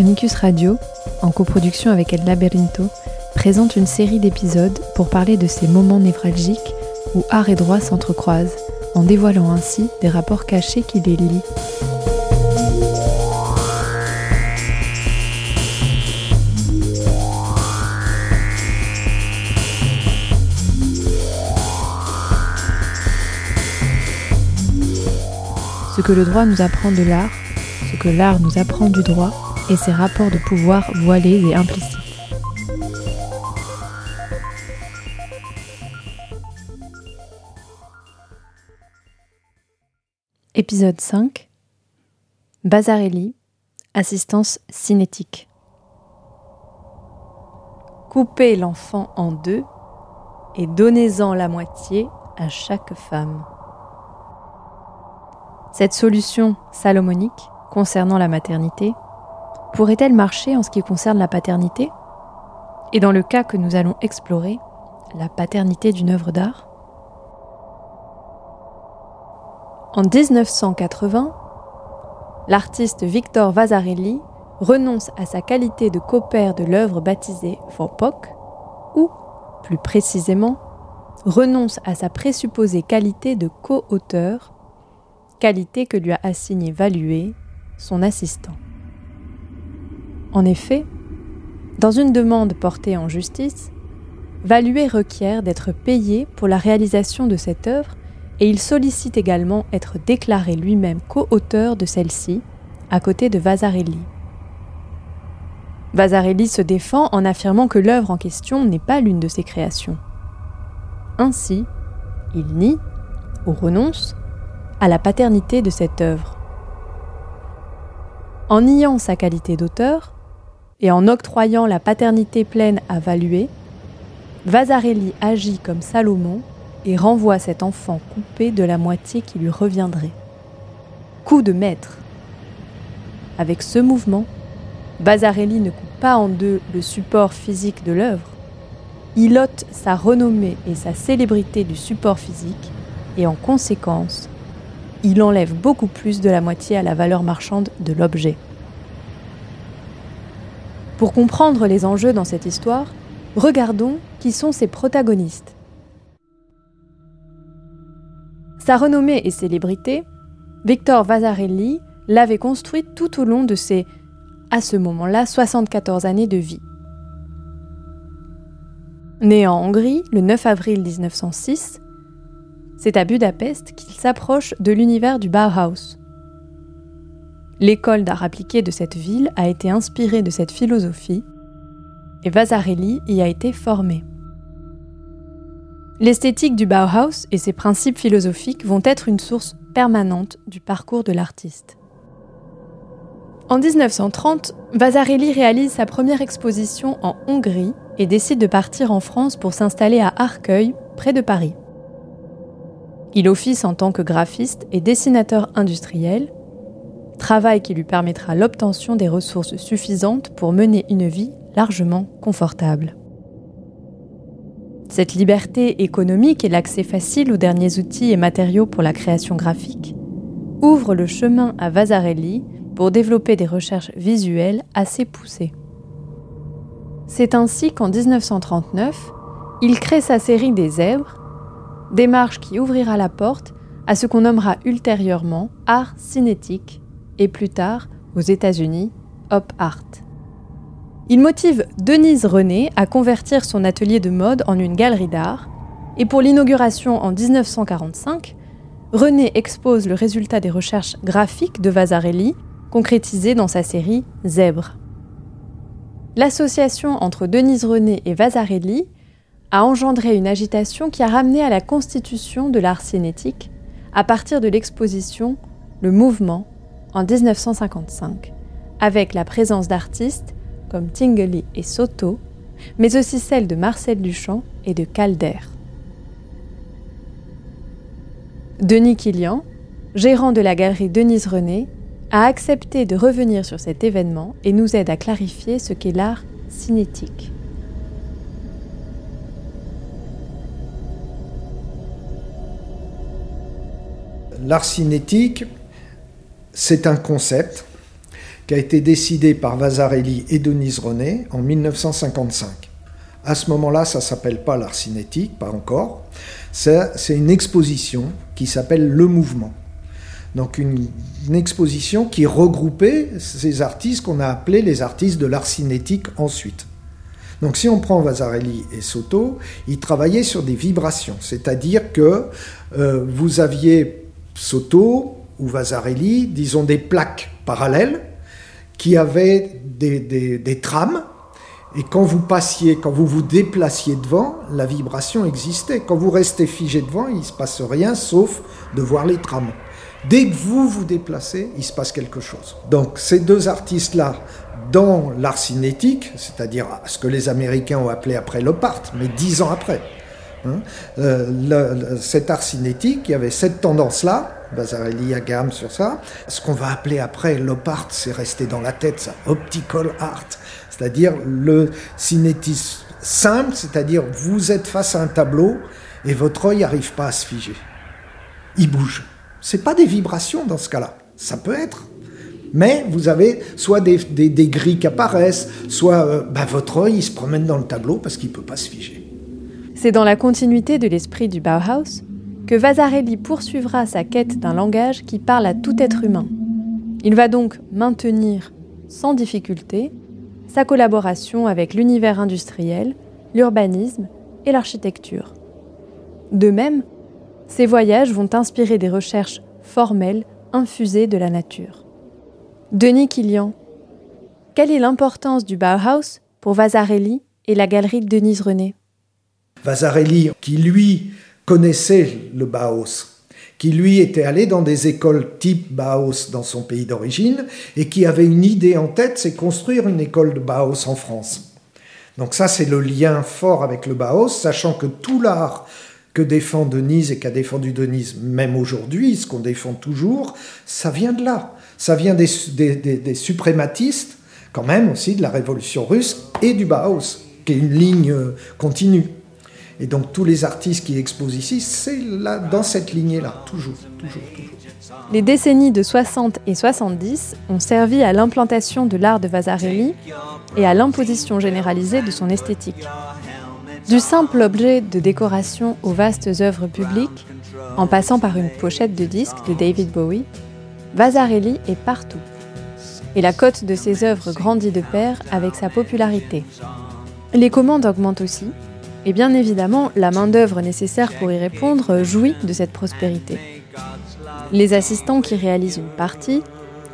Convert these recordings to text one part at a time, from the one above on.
Amicus Radio, en coproduction avec El Laberinto, présente une série d'épisodes pour parler de ces moments névralgiques où art et droit s'entrecroisent, en dévoilant ainsi des rapports cachés qui les lient. Ce que le droit nous apprend de l'art, ce que l'art nous apprend du droit, et ses rapports de pouvoir voilés et implicites. Épisode 5 Bazarelli, assistance cinétique. Coupez l'enfant en deux et donnez-en la moitié à chaque femme. Cette solution salomonique concernant la maternité pourrait-elle marcher en ce qui concerne la paternité? Et dans le cas que nous allons explorer, la paternité d'une œuvre d'art? En 1980, l'artiste Victor Vasarely renonce à sa qualité de copère de l'œuvre baptisée Vorpock, ou, plus précisément, renonce à sa présupposée qualité de co-auteur, qualité que lui a assignée Valué, son assistant. En effet, dans une demande portée en justice, Valué requiert d'être payé pour la réalisation de cette œuvre et il sollicite également être déclaré lui-même co-auteur de celle-ci, à côté de Vasarely. Vasarely se défend en affirmant que l'œuvre en question n'est pas l'une de ses créations. Ainsi, il nie, ou renonce, à la paternité de cette œuvre. En niant sa qualité d'auteur, et en octroyant la paternité pleine à Valué, Vasarely agit comme Salomon et renvoie cet enfant coupé de la moitié qui lui reviendrait. Coup de maître. Avec ce mouvement, Vasarely ne coupe pas en deux le support physique de l'œuvre, il ôte sa renommée et sa célébrité du support physique, et en conséquence, il enlève beaucoup plus de la moitié à la valeur marchande de l'objet. Pour comprendre les enjeux dans cette histoire, regardons qui sont ses protagonistes. Sa renommée et célébrité, Victor Vasarely l'avait construite tout au long de ses, à ce moment-là, 74 années de vie. Né en Hongrie le 9 avril 1906, c'est à Budapest qu'il s'approche de l'univers du Bauhaus, L'école d'art appliqué de cette ville a été inspirée de cette philosophie et Vasarely y a été formé. L'esthétique du Bauhaus et ses principes philosophiques vont être une source permanente du parcours de l'artiste. En 1930, Vasarely réalise sa première exposition en Hongrie et décide de partir en France pour s'installer à Arcueil, près de Paris. Il office en tant que graphiste et dessinateur industriel travail qui lui permettra l'obtention des ressources suffisantes pour mener une vie largement confortable. Cette liberté économique et l'accès facile aux derniers outils et matériaux pour la création graphique ouvrent le chemin à Vasarely pour développer des recherches visuelles assez poussées. C'est ainsi qu'en 1939, il crée sa série des zèbres, démarche qui ouvrira la porte à ce qu'on nommera ultérieurement art cinétique et plus tard, aux États-Unis, Hop Art. Il motive Denise René à convertir son atelier de mode en une galerie d'art, et pour l'inauguration en 1945, René expose le résultat des recherches graphiques de Vasarely, concrétisé dans sa série Zèbre. L'association entre Denise René et Vasarely a engendré une agitation qui a ramené à la constitution de l'art cinétique à partir de l'exposition Le Mouvement en 1955, avec la présence d'artistes comme Tingley et Soto, mais aussi celle de Marcel Duchamp et de Calder. Denis Killian, gérant de la galerie Denise René, a accepté de revenir sur cet événement et nous aide à clarifier ce qu'est l'art cinétique. L'art cinétique, c'est un concept qui a été décidé par Vasarely et Denise René en 1955. À ce moment-là, ça s'appelle pas l'art cinétique, pas encore. C'est une exposition qui s'appelle Le Mouvement. Donc une, exposition qui regroupait ces artistes qu'on a appelés les artistes de l'art cinétique ensuite. Donc si on prend Vasarely et Soto, ils travaillaient sur des vibrations, c'est-à-dire que euh, vous aviez Soto ou Vasarely, disons des plaques parallèles qui avaient des, des trames et quand vous passiez, quand vous vous déplaciez devant, la vibration existait. Quand vous restez figé devant, il ne se passe rien sauf de voir les trams. Dès que vous vous déplacez, il se passe quelque chose. Donc ces deux artistes-là, dans l'art cinétique, c'est-à-dire ce que les Américains ont appelé après l'opart, mais dix ans après, hein, euh, cet art cinétique, il y avait cette tendance-là, Basarelli a gamme sur ça. Ce qu'on va appeler après l'opart, c'est resté dans la tête, ça, optical art c'est-à-dire le cinétisme simple, c'est-à-dire vous êtes face à un tableau et votre œil n'arrive pas à se figer. Il bouge. C'est pas des vibrations dans ce cas-là. Ça peut être. Mais vous avez soit des, grilles qui apparaissent, soit euh, bah, votre œil il se promène dans le tableau parce qu'il ne peut pas se figer. C'est dans la continuité de l'esprit du Bauhaus que Vasarely poursuivra sa quête d'un langage qui parle à tout être humain. Il va donc maintenir, sans difficulté, sa collaboration avec l'univers industriel, l'urbanisme et l'architecture. De même, ses voyages vont inspirer des recherches formelles infusées de la nature. Denis Killian, quelle est l'importance du Bauhaus pour Vasarely et la galerie de Denise René? Vasarely, qui lui connaissait le Bauhaus, qui lui était allé dans des écoles type Bauhaus dans son pays d'origine et qui avait une idée en tête, c'est construire une école de Bauhaus en France. Donc ça, c'est le lien fort avec le Bauhaus, sachant que tout l'art que défend Denise et qu'a défendu Denise, même aujourd'hui, ce qu'on défend toujours, ça vient de là. Ça vient des, suprématistes, quand même aussi de la révolution russe et du Bauhaus, qui est une ligne continue. Et donc tous les artistes qui exposent ici, c'est là, dans cette lignée-là, toujours, toujours, toujours. Les décennies de 60 et 70 ont servi à l'implantation de l'art de Vasarely et à l'imposition généralisée de son esthétique. Du simple objet de décoration aux vastes œuvres publiques, en passant par une pochette de disque de David Bowie, Vasarely est partout. Et la cote de ses œuvres grandit de pair avec sa popularité. Les commandes augmentent aussi, et bien évidemment, la main-d'œuvre nécessaire pour y répondre jouit de cette prospérité. Les assistants qui réalisent une partie,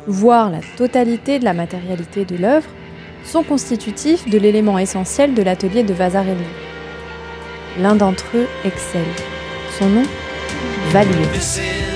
voire la totalité de la matérialité de l'œuvre, sont constitutifs de l'élément essentiel de l'atelier de Vasarely. L'un d'entre eux excelle. Son nom Valuer.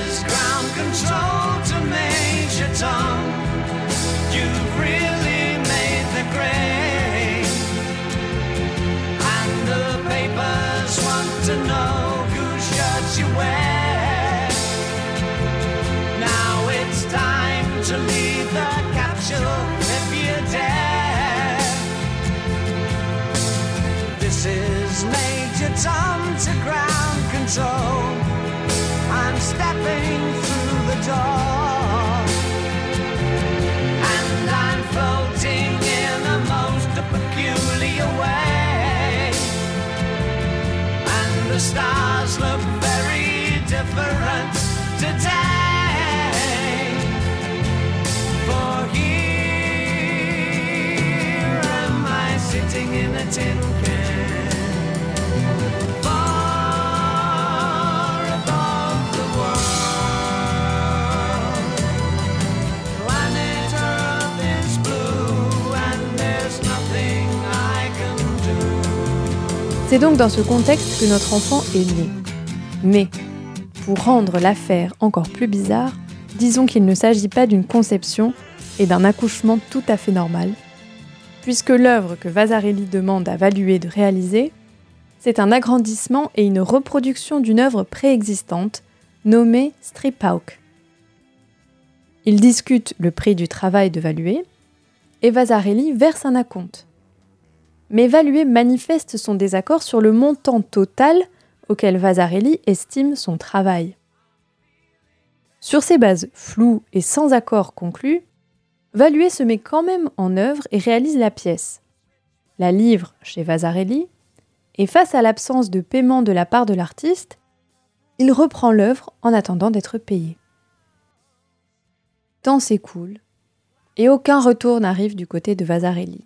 Tom to ground control. I'm stepping through the door. And I'm floating in a most peculiar way. And the stars look very different today. For here am I sitting in a tin C'est donc dans ce contexte que notre enfant est né. Mais, pour rendre l'affaire encore plus bizarre, disons qu'il ne s'agit pas d'une conception et d'un accouchement tout à fait normal, puisque l'œuvre que Vasarely demande à Valuer de réaliser, c'est un agrandissement et une reproduction d'une œuvre préexistante nommée Stripawk. Il discute le prix du travail de Valuer et Vasarely verse un acompte mais Valuer manifeste son désaccord sur le montant total auquel Vasarely estime son travail. Sur ces bases floues et sans accord conclu, Valuer se met quand même en œuvre et réalise la pièce. La livre chez Vasarely, et face à l'absence de paiement de la part de l'artiste, il reprend l'œuvre en attendant d'être payé. Temps s'écoule, et aucun retour n'arrive du côté de Vasarely.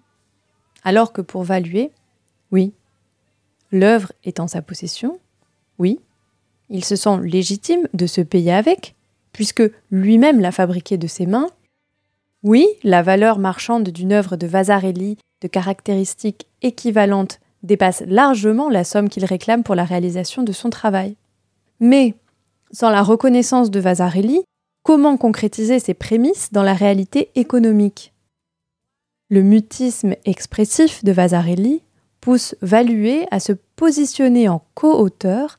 Alors que pour Valuer, oui, l'œuvre est en sa possession, oui, il se sent légitime de se payer avec, puisque lui-même l'a fabriquée de ses mains. Oui, la valeur marchande d'une œuvre de Vasarely de caractéristiques équivalentes dépasse largement la somme qu'il réclame pour la réalisation de son travail. Mais, sans la reconnaissance de Vasarely, comment concrétiser ces prémices dans la réalité économique? Le mutisme expressif de Vasarely pousse Valuer à se positionner en co-auteur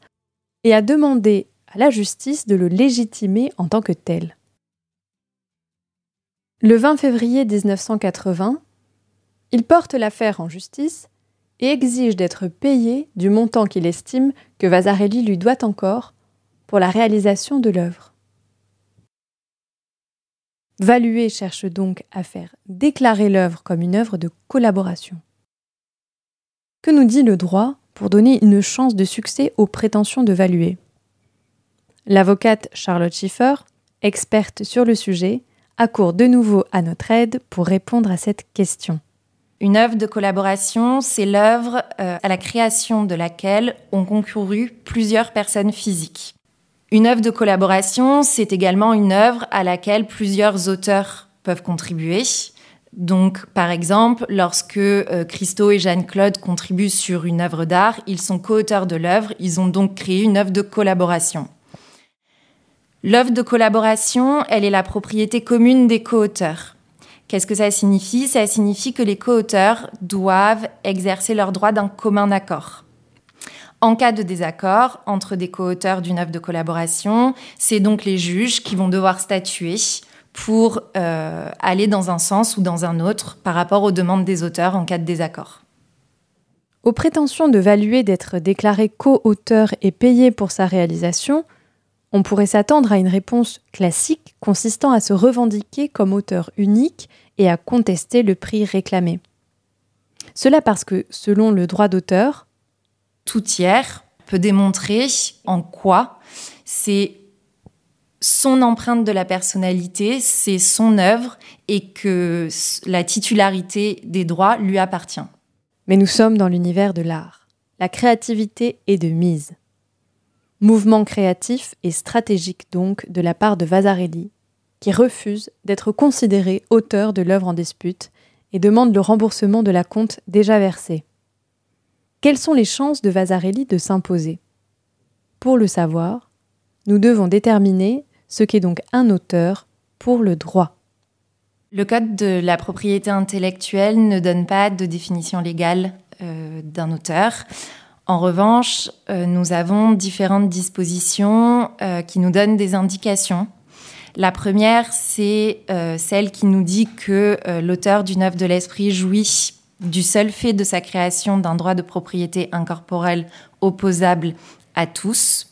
et à demander à la justice de le légitimer en tant que tel. Le 20 février 1980, il porte l'affaire en justice et exige d'être payé du montant qu'il estime que Vasarely lui doit encore pour la réalisation de l'œuvre. Valuer cherche donc à faire déclarer l'œuvre comme une œuvre de collaboration. Que nous dit le droit pour donner une chance de succès aux prétentions de Valuer? L'avocate Charlotte Schiffer, experte sur le sujet, accourt de nouveau à notre aide pour répondre à cette question. Une œuvre de collaboration, c'est l'œuvre euh, à la création de laquelle ont concouru plusieurs personnes physiques. Une œuvre de collaboration, c'est également une œuvre à laquelle plusieurs auteurs peuvent contribuer. Donc, par exemple, lorsque euh, Christo et Jeanne-Claude contribuent sur une œuvre d'art, ils sont co-auteurs de l'œuvre, ils ont donc créé une œuvre de collaboration. L'œuvre de collaboration, elle est la propriété commune des co-auteurs. Qu'est-ce que ça signifie? Ça signifie que les co-auteurs doivent exercer leur droit d'un commun accord. En cas de désaccord entre des co-auteurs d'une œuvre de collaboration, c'est donc les juges qui vont devoir statuer pour euh, aller dans un sens ou dans un autre par rapport aux demandes des auteurs en cas de désaccord. Aux prétentions de Valuer d'être déclaré co-auteur et payé pour sa réalisation, on pourrait s'attendre à une réponse classique consistant à se revendiquer comme auteur unique et à contester le prix réclamé. Cela parce que, selon le droit d'auteur, tout tiers peut démontrer en quoi c'est son empreinte de la personnalité, c'est son œuvre et que la titularité des droits lui appartient. Mais nous sommes dans l'univers de l'art. La créativité est de mise. Mouvement créatif et stratégique donc de la part de Vasarely, qui refuse d'être considéré auteur de l'œuvre en dispute et demande le remboursement de la compte déjà versée. Quelles sont les chances de Vasarely de s'imposer? Pour le savoir, nous devons déterminer ce qu'est donc un auteur pour le droit. Le Code de la propriété intellectuelle ne donne pas de définition légale euh, d'un auteur. En revanche, euh, nous avons différentes dispositions euh, qui nous donnent des indications. La première, c'est celle qui nous dit que l'auteur d'une œuvre de l'esprit jouit du seul fait de sa création d'un droit de propriété incorporelle opposable à tous,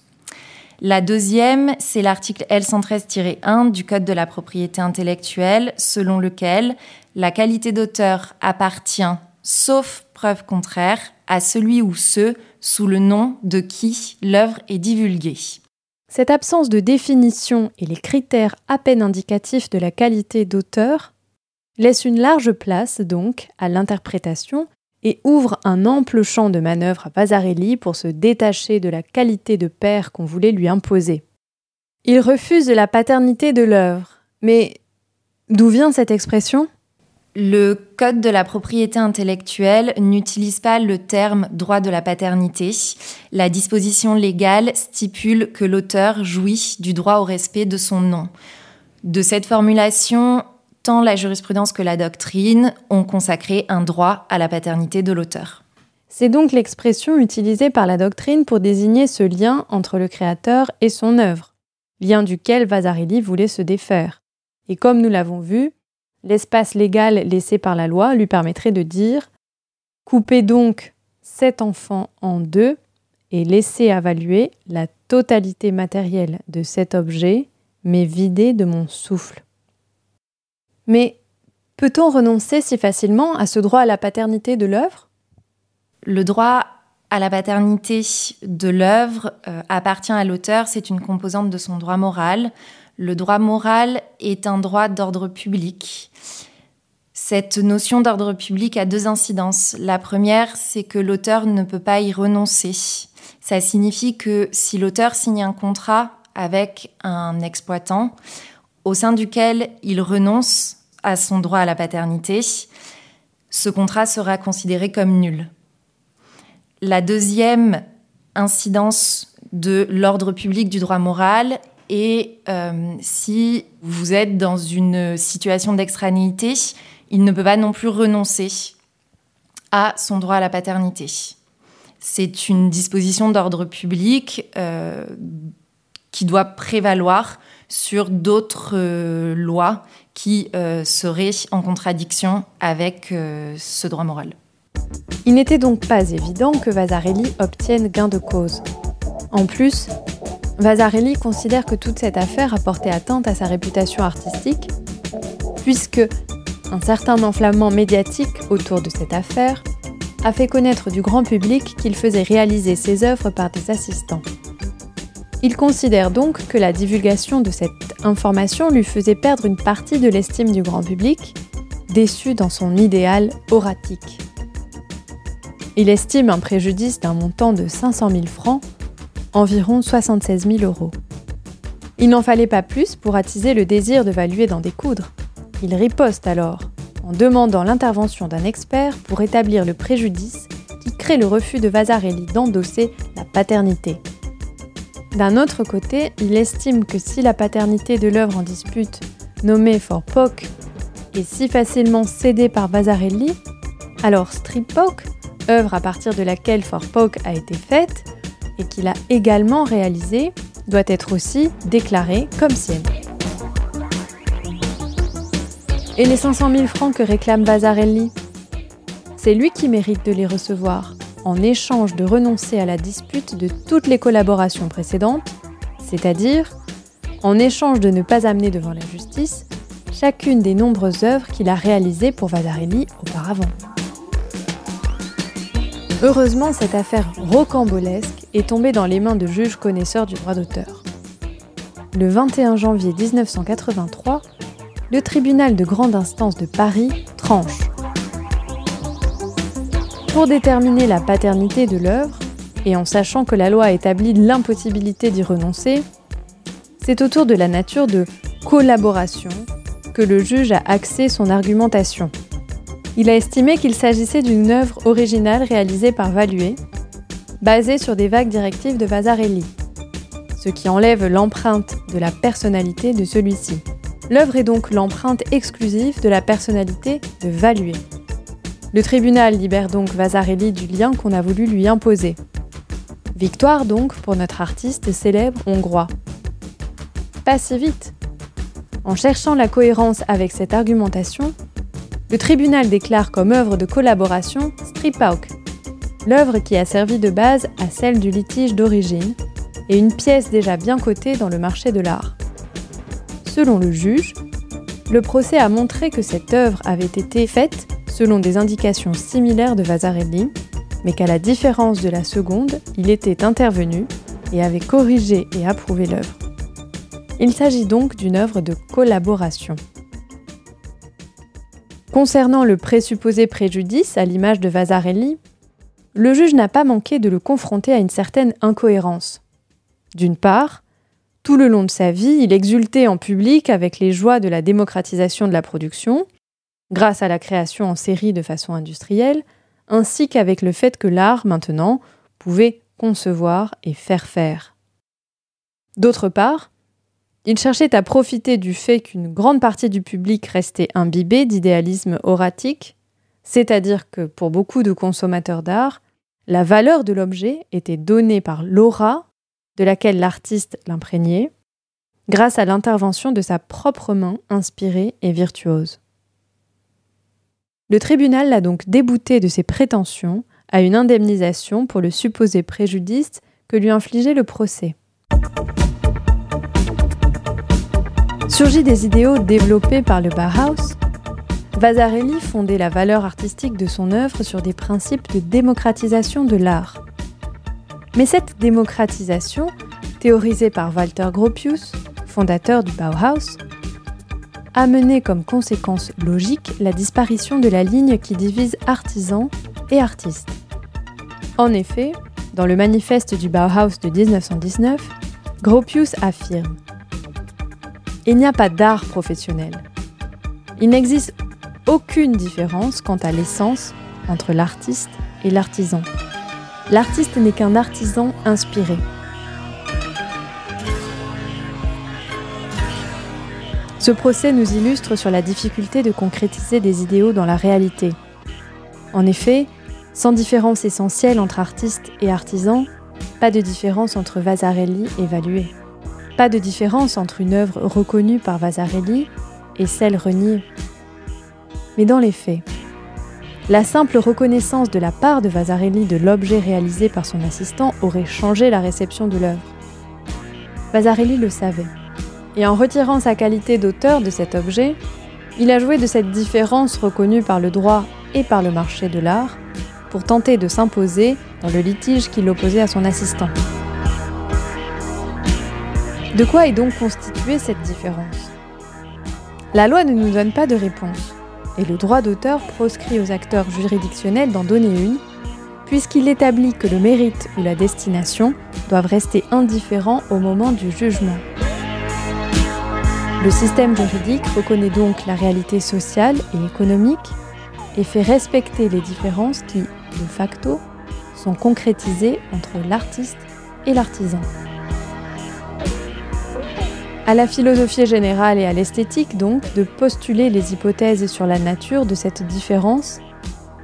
la deuxième, c'est l'article L113-1 du Code de la propriété intellectuelle, selon lequel la qualité d'auteur appartient, sauf preuve contraire, à celui ou ceux sous le nom de qui l'œuvre est divulguée. Cette absence de définition et les critères à peine indicatifs de la qualité d'auteur laissent une large place donc à l'interprétation et ouvre un ample champ de manœuvre à Vasarely pour se détacher de la qualité de père qu'on voulait lui imposer. Il refuse la paternité de l'œuvre. Mais d'où vient cette expression? Le Code de la propriété intellectuelle n'utilise pas le terme droit de la paternité. La disposition légale stipule que l'auteur jouit du droit au respect de son nom. De cette formulation, tant la jurisprudence que la doctrine ont consacré un droit à la paternité de l'auteur. C'est donc l'expression utilisée par la doctrine pour désigner ce lien entre le créateur et son œuvre, lien duquel Vasarely voulait se défaire. Et comme nous l'avons vu, l'espace légal laissé par la loi lui permettrait de dire Coupez donc cet enfant en deux et laissez évaluer la totalité matérielle de cet objet, mais vidé de mon souffle. Mais Peut-on renoncer si facilement à ce droit à la paternité de l'œuvre? Le droit à la paternité de l'œuvre euh, appartient à l'auteur, c'est une composante de son droit moral. Le droit moral est un droit d'ordre public. Cette notion d'ordre public a deux incidences. La première, c'est que l'auteur ne peut pas y renoncer. Ça signifie que si l'auteur signe un contrat avec un exploitant au sein duquel il renonce à son droit à la paternité, ce contrat sera considéré comme nul. La deuxième incidence de l'ordre public du droit moral est euh, si vous êtes dans une situation d'extranéité, il ne peut pas non plus renoncer à son droit à la paternité. C'est une disposition d'ordre public euh, qui doit prévaloir sur d'autres euh, lois qui euh, seraient en contradiction avec ce droit moral. Il n'était donc pas évident que Vasarely obtienne gain de cause. En plus, Vasarely considère que toute cette affaire a porté atteinte à sa réputation artistique, puisque un certain enflammement médiatique autour de cette affaire a fait connaître du grand public qu'il faisait réaliser ses œuvres par des assistants. Il considère donc que la divulgation de cette information lui faisait perdre une partie de l'estime du grand public, déçu dans son idéal oratique. Il estime un préjudice d'un montant de 500 000 francs, environ 76 000 euros. Il n'en fallait pas plus pour attiser le désir de valuer d'en découdre. Il riposte alors, en demandant l'intervention d'un expert pour établir le préjudice qui crée le refus de Vasarely d'endosser la paternité. D'un autre côté, il estime que si la paternité de l'œuvre en dispute, nommée For Poke, est si facilement cédée par Vasarely, alors Street Poke, œuvre à partir de laquelle For Poke a été faite et qu'il a également réalisée, doit être aussi déclarée comme sienne. Et les 500 000 francs que réclame Vasarely C'est lui qui mérite de les recevoir en échange de renoncer à la dispute de toutes les collaborations précédentes, c'est-à-dire en échange de ne pas amener devant la justice chacune des nombreuses œuvres qu'il a réalisées pour Vasarely auparavant. Heureusement, cette affaire rocambolesque est tombée dans les mains de juges connaisseurs du droit d'auteur. Le 21 janvier 1983, le tribunal de grande instance de Paris tranche pour déterminer la paternité de l'œuvre, et en sachant que la loi établit l'impossibilité d'y renoncer, c'est autour de la nature de collaboration que le juge a axé son argumentation. Il a estimé qu'il s'agissait d'une œuvre originale réalisée par Valué, basée sur des vagues directives de Vasarely, ce qui enlève l'empreinte de la personnalité de celui-ci. L'œuvre est donc l'empreinte exclusive de la personnalité de Valué. Le tribunal libère donc Vasarely du lien qu'on a voulu lui imposer. Victoire donc pour notre artiste célèbre hongrois. Pas si vite. En cherchant la cohérence avec cette argumentation, le tribunal déclare comme œuvre de collaboration Stripauk, l'œuvre qui a servi de base à celle du litige d'origine et une pièce déjà bien cotée dans le marché de l'art. Selon le juge, le procès a montré que cette œuvre avait été faite selon des indications similaires de Vasarely, mais qu'à la différence de la seconde, il était intervenu et avait corrigé et approuvé l'œuvre. Il s'agit donc d'une œuvre de collaboration. Concernant le présupposé préjudice, à l'image de Vasarely, le juge n'a pas manqué de le confronter à une certaine incohérence. D'une part, tout le long de sa vie, il exultait en public avec les joies de la démocratisation de la production, grâce à la création en série de façon industrielle, ainsi qu'avec le fait que l'art, maintenant, pouvait concevoir et faire faire. D'autre part, il cherchait à profiter du fait qu'une grande partie du public restait imbibé d'idéalisme oratique, c'est-à-dire que pour beaucoup de consommateurs d'art, la valeur de l'objet était donnée par l'aura de laquelle l'artiste l'imprégnait, grâce à l'intervention de sa propre main inspirée et virtuose. Le tribunal l'a donc débouté de ses prétentions à une indemnisation pour le supposé préjudice que lui infligeait le procès. Surgit des idéaux développés par le Bauhaus, Vasarely fondait la valeur artistique de son œuvre sur des principes de démocratisation de l'art. Mais cette démocratisation, théorisée par Walter Gropius, fondateur du Bauhaus, a mené comme conséquence logique la disparition de la ligne qui divise artisans et artistes. En effet, dans le manifeste du Bauhaus de 1919, Gropius affirme Il n'y a pas d'art professionnel. Il n'existe aucune différence quant à l'essence entre l'artiste et l'artisan. L'artiste n'est qu'un artisan inspiré. Ce procès nous illustre sur la difficulté de concrétiser des idéaux dans la réalité. En effet, sans différence essentielle entre artistes et artisans, pas de différence entre Vasarely et. Pas de différence entre une œuvre reconnue par Vasarely et celle reniée. Mais dans les faits, la simple reconnaissance de la part de Vasarely de l'objet réalisé par son assistant aurait changé la réception de l'œuvre. Vasarely le savait et en retirant sa qualité d'auteur de cet objet, il a joué de cette différence reconnue par le droit et par le marché de l'art pour tenter de s'imposer dans le litige qui l'opposait à son assistant. De quoi est donc constituée cette différence? La loi ne nous donne pas de réponse, et le droit d'auteur proscrit aux acteurs juridictionnels d'en donner une, puisqu'il établit que le mérite ou la destination doivent rester indifférents au moment du jugement. Le système juridique reconnaît donc la réalité sociale et économique et fait respecter les différences qui, de facto, sont concrétisées entre l'artiste et l'artisan. À la philosophie générale et à l'esthétique, donc, de postuler les hypothèses sur la nature de cette différence,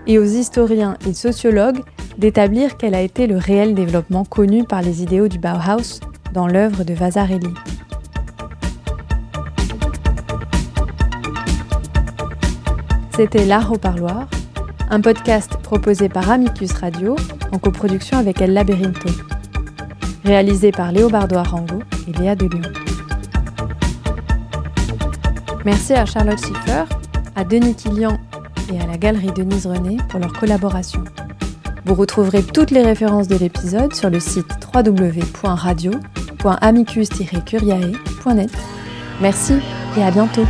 et aux historiens et sociologues d'établir quel a été le réel développement connu par les idéaux du Bauhaus dans l'œuvre de Vasarely. C'était L'Art au Parloir, un podcast proposé par Amicus Radio en coproduction avec El Laberinto. Réalisé par Léobardo Arango et Léa Lyon. Merci à Charlotte Schiffer, à Denis Killian et à la galerie Denise René pour leur collaboration. Vous retrouverez toutes les références de l'épisode sur le site www.radio.amicus-curiae.net. Merci et à bientôt.